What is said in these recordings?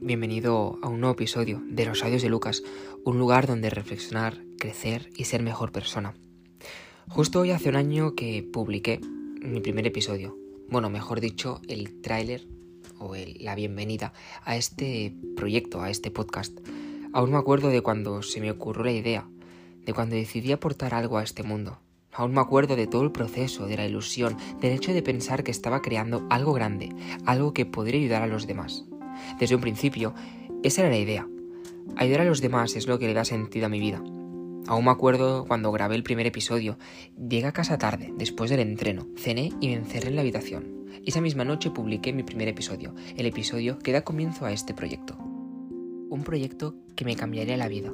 Bienvenido a un nuevo episodio de Los Audios de Lucas, un lugar donde reflexionar, crecer y ser mejor persona. Justo hoy hace un año que publiqué mi primer episodio, bueno, mejor dicho, el tráiler o la bienvenida a este proyecto, a este podcast. Aún me acuerdo de cuando se me ocurrió la idea, de cuando decidí aportar algo a este mundo. Aún me acuerdo de todo el proceso, de la ilusión, del hecho de pensar que estaba creando algo grande, algo que podría ayudar a los demás. Desde un principio, esa era la idea. Ayudar a los demás es lo que le da sentido a mi vida. Aún me acuerdo cuando grabé el primer episodio. Llegué a casa tarde, después del entreno, cené y me encerré en la habitación. Esa misma noche publiqué mi primer episodio, el episodio que da comienzo a este proyecto. Un proyecto que me cambiaría la vida.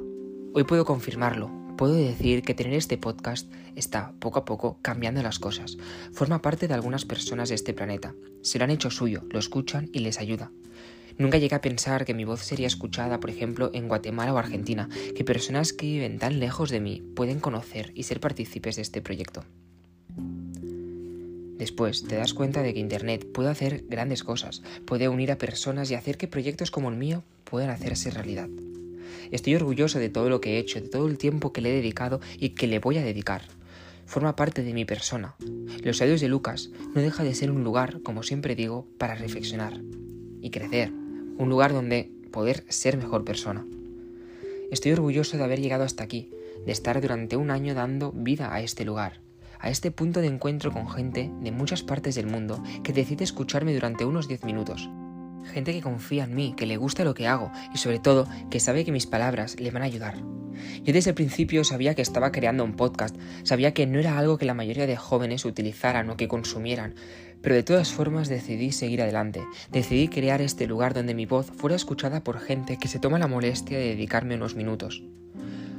Hoy puedo confirmarlo, puedo decir que tener este podcast está poco a poco cambiando las cosas. Forma parte de algunas personas de este planeta. Se lo han hecho suyo, lo escuchan y les ayuda. Nunca llegué a pensar que mi voz sería escuchada, por ejemplo, en Guatemala o Argentina, que personas que viven tan lejos de mí pueden conocer y ser partícipes de este proyecto. Después te das cuenta de que Internet puede hacer grandes cosas, puede unir a personas y hacer que proyectos como el mío puedan hacerse realidad. Estoy orgulloso de todo lo que he hecho, de todo el tiempo que le he dedicado y que le voy a dedicar. Forma parte de mi persona. Los audios de Lucas no deja de ser un lugar, como siempre digo, para reflexionar y crecer un lugar donde poder ser mejor persona. Estoy orgulloso de haber llegado hasta aquí, de estar durante un año dando vida a este lugar, a este punto de encuentro con gente de muchas partes del mundo que decide escucharme durante unos 10 minutos. Gente que confía en mí, que le gusta lo que hago y sobre todo que sabe que mis palabras le van a ayudar. Yo desde el principio sabía que estaba creando un podcast, sabía que no era algo que la mayoría de jóvenes utilizaran o que consumieran, pero de todas formas decidí seguir adelante, decidí crear este lugar donde mi voz fuera escuchada por gente que se toma la molestia de dedicarme unos minutos.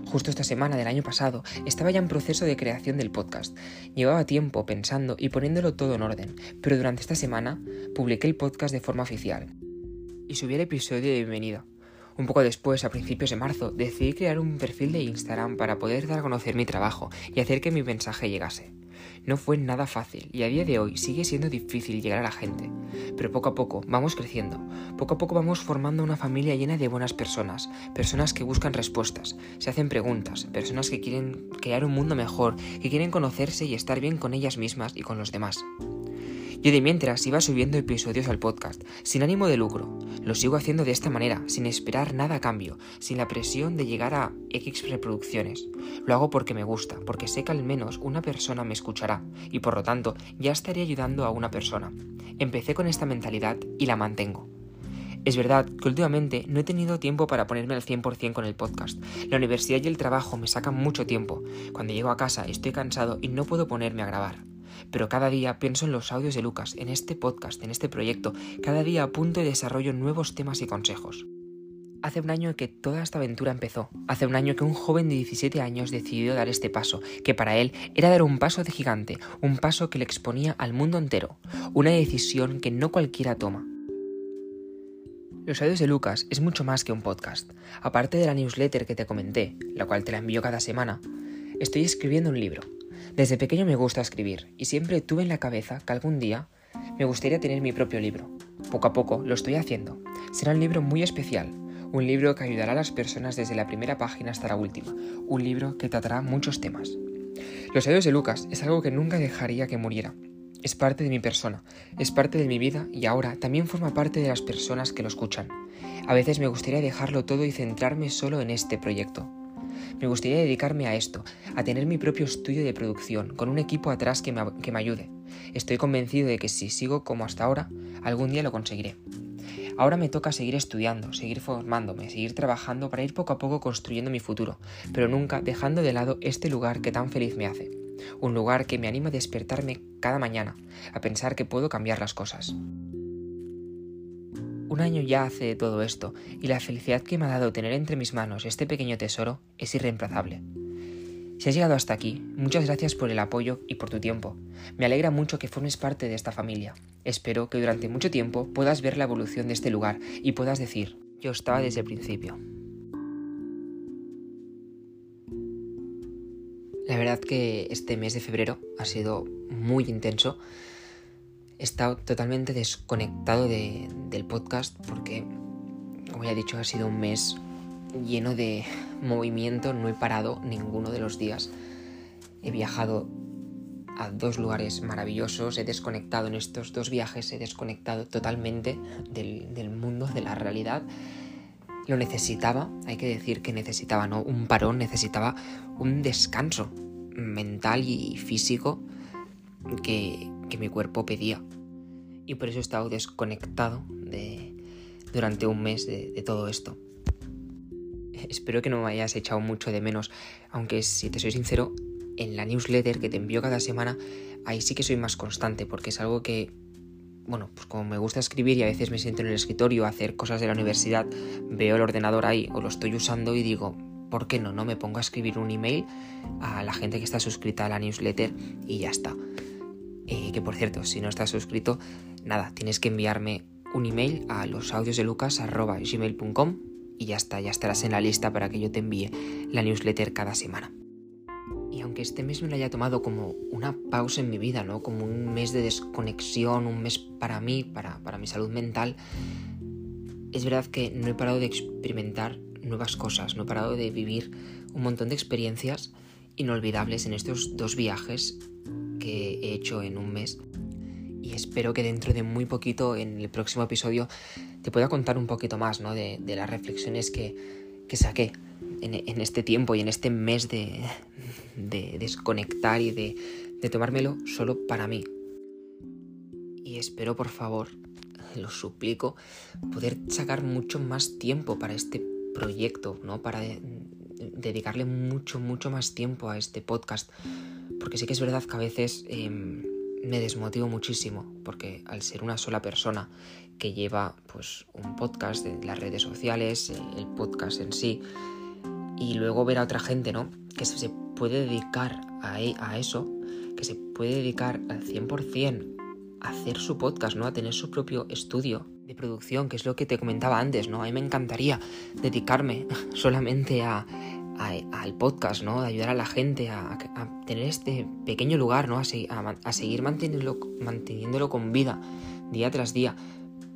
Justo esta semana del año pasado estaba ya en proceso de creación del podcast. Llevaba tiempo pensando y poniéndolo todo en orden, pero durante esta semana publiqué el podcast de forma oficial. Y subí el episodio de bienvenida. Un poco después, a principios de marzo, decidí crear un perfil de Instagram para poder dar a conocer mi trabajo y hacer que mi mensaje llegase. No fue nada fácil y a día de hoy sigue siendo difícil llegar a la gente, pero poco a poco vamos creciendo, poco a poco vamos formando una familia llena de buenas personas, personas que buscan respuestas, se hacen preguntas, personas que quieren crear un mundo mejor, que quieren conocerse y estar bien con ellas mismas y con los demás. Yo de mientras iba subiendo episodios al podcast, sin ánimo de lucro. Lo sigo haciendo de esta manera, sin esperar nada a cambio, sin la presión de llegar a X reproducciones. Lo hago porque me gusta, porque sé que al menos una persona me escuchará, y por lo tanto ya estaré ayudando a una persona. Empecé con esta mentalidad y la mantengo. Es verdad que últimamente no he tenido tiempo para ponerme al 100% con el podcast. La universidad y el trabajo me sacan mucho tiempo. Cuando llego a casa estoy cansado y no puedo ponerme a grabar pero cada día pienso en los audios de Lucas, en este podcast, en este proyecto, cada día apunto y desarrollo nuevos temas y consejos. Hace un año que toda esta aventura empezó, hace un año que un joven de 17 años decidió dar este paso, que para él era dar un paso de gigante, un paso que le exponía al mundo entero, una decisión que no cualquiera toma. Los audios de Lucas es mucho más que un podcast. Aparte de la newsletter que te comenté, la cual te la envío cada semana, estoy escribiendo un libro, desde pequeño me gusta escribir y siempre tuve en la cabeza que algún día me gustaría tener mi propio libro. Poco a poco lo estoy haciendo. Será un libro muy especial, un libro que ayudará a las personas desde la primera página hasta la última, un libro que tratará muchos temas. Los audios de Lucas es algo que nunca dejaría que muriera. Es parte de mi persona, es parte de mi vida y ahora también forma parte de las personas que lo escuchan. A veces me gustaría dejarlo todo y centrarme solo en este proyecto, me gustaría dedicarme a esto, a tener mi propio estudio de producción, con un equipo atrás que me, que me ayude. Estoy convencido de que si sigo como hasta ahora, algún día lo conseguiré. Ahora me toca seguir estudiando, seguir formándome, seguir trabajando para ir poco a poco construyendo mi futuro, pero nunca dejando de lado este lugar que tan feliz me hace. Un lugar que me anima a despertarme cada mañana, a pensar que puedo cambiar las cosas. Un año ya hace de todo esto, y la felicidad que me ha dado tener entre mis manos este pequeño tesoro es irreemplazable. Si has llegado hasta aquí, muchas gracias por el apoyo y por tu tiempo. Me alegra mucho que formes parte de esta familia. Espero que durante mucho tiempo puedas ver la evolución de este lugar y puedas decir, yo estaba desde el principio. La verdad que este mes de febrero ha sido muy intenso he estado totalmente desconectado del podcast porque como ya he dicho, ha sido un mes lleno de movimiento, no he parado ninguno de los días. He viajado a dos lugares maravillosos, he desconectado en estos dos viajes, he desconectado totalmente del, del mundo, de la realidad. Lo necesitaba, hay que decir que necesitaba, ¿no? Un parón, necesitaba un descanso mental y físico que, mi cuerpo pedía. Y por eso he estado desconectado de, durante un mes de, de todo esto. Espero que no me hayas echado mucho de menos, aunque si te soy sincero, en la newsletter que te envío cada semana, ahí sí que soy más constante, porque es algo que, bueno, pues como me gusta escribir y a veces me siento en el escritorio a hacer cosas de la universidad, veo el ordenador ahí o lo estoy usando y digo, ¿por qué no? No me pongo a escribir un email a la gente que está suscrita a la newsletter y ya está. Eh, que por cierto, si no estás suscrito, nada, tienes que enviarme un email a los audios de lucas.gmail.com y ya está, ya estarás en la lista para que yo te envíe la newsletter cada semana. Y aunque este mes me lo haya tomado como una pausa en mi vida, ¿no? Como un mes de desconexión, un mes para mí, para, para mi salud mental, es verdad que no he parado de experimentar nuevas cosas, no he parado de vivir un montón de experiencias inolvidables en estos dos viajes que he hecho en un mes. Y espero que dentro de muy poquito, en el próximo episodio, te pueda contar un poquito más ¿no? de, de las reflexiones que, que saqué en, en, este tiempo y en este mes de, de desconectar y de, de tomármelo solo para mí. Y espero, por favor, lo suplico, poder sacar mucho más tiempo para este proyecto, ¿no? Para de, dedicarle mucho, mucho más tiempo a este podcast. Porque sí que es verdad que a veces eh, me desmotivo muchísimo, porque al ser una sola persona que lleva pues un podcast de las redes sociales, el podcast en sí, y luego ver a otra gente, ¿no? Que se puede dedicar a, e, a eso, que se puede dedicar al 100% a hacer su podcast, ¿no? A tener su propio estudio de producción, que es lo que te comentaba antes, ¿no? A mí me encantaría dedicarme solamente a, al podcast, ¿no? De ayudar a la gente a, tener este pequeño lugar, ¿no? A, a seguir manteniéndolo, manteniéndolo con vida día tras día.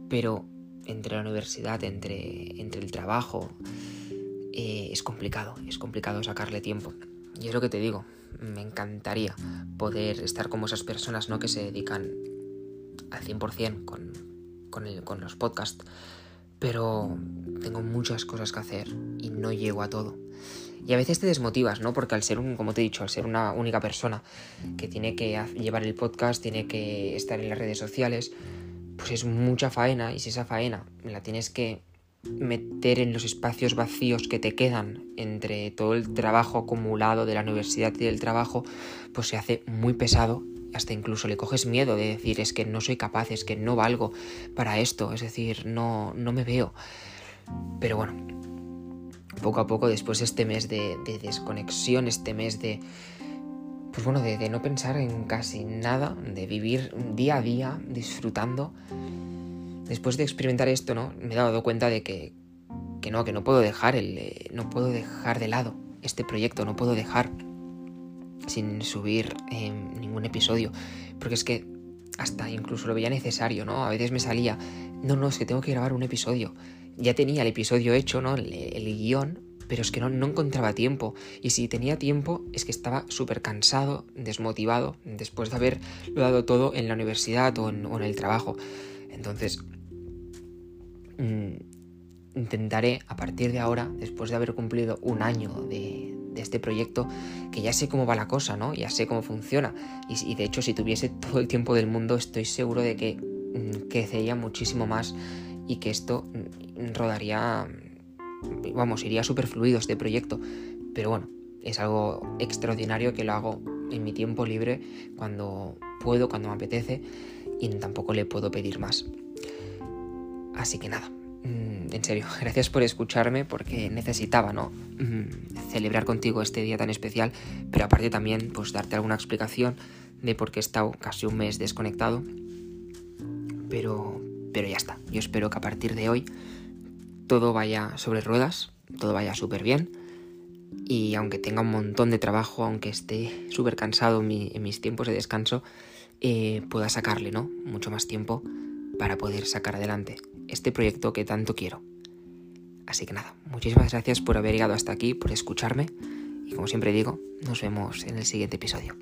Pero entre la universidad, entre, entre el trabajo, eh, es complicado, es complicado sacarle tiempo. Y es lo que te digo, me encantaría poder estar como esas personas, ¿no? Que se dedican al 100% con, con, con los podcasts. Pero tengo muchas cosas que hacer y no llego a todo. Y a veces te desmotivas, ¿no? Porque al ser un, como te he dicho, al ser una única persona que tiene que llevar el podcast, tiene que estar en las redes sociales, pues es mucha faena y si esa faena la tienes que meter en los espacios vacíos que te quedan entre todo el trabajo acumulado de la universidad y del trabajo, pues se hace muy pesado. Hasta incluso le coges miedo de decir es que no soy capaz, es que no valgo para esto, es decir, no, no me veo. Pero bueno, poco a poco, después de este mes de, de desconexión, este mes de, pues bueno, de, de, no pensar en casi nada, de vivir día a día disfrutando. Después de experimentar esto, ¿no? Me he dado cuenta de que, que no, que no puedo dejar el, eh, no puedo dejar de lado este proyecto, no puedo dejar sin subir eh, ningún episodio, porque es que hasta incluso lo veía necesario, ¿no? A veces me salía, no, no, es que tengo que grabar un episodio. Ya tenía el episodio hecho, ¿no? El, el guion, pero es que no, encontraba tiempo. Y si tenía tiempo, es que estaba súper cansado, desmotivado, después de haberlo dado todo en la universidad o en, el trabajo. Entonces, mmm, intentaré a partir de ahora, después de haber cumplido un año de, este proyecto, que ya sé cómo va la cosa, ¿no? Ya sé cómo funciona. Y, y de hecho, si tuviese todo el tiempo del mundo, estoy seguro de que mmm, crecería muchísimo más y que esto rodaría vamos, iría súper fluido este proyecto. Pero bueno, es algo extraordinario que lo hago en mi tiempo libre, cuando puedo, cuando me apetece, y tampoco le puedo pedir más. Así que nada, mm, en serio, gracias por escucharme porque necesitaba, ¿no? Mm, celebrar contigo este día tan especial, pero aparte también, pues darte alguna explicación de por qué he estado casi un mes desconectado. Pero, pero ya está. Yo espero que a partir de hoy todo vaya sobre ruedas, todo vaya súper bien. Y aunque tenga un montón de trabajo, aunque esté súper cansado en, mi, en, mis tiempos de descanso, eh, pueda sacarle, ¿no? Mucho más tiempo para poder sacar adelante este proyecto que tanto quiero. Así que nada, muchísimas gracias por haber llegado hasta aquí, por escucharme y como siempre digo, nos vemos en el siguiente episodio.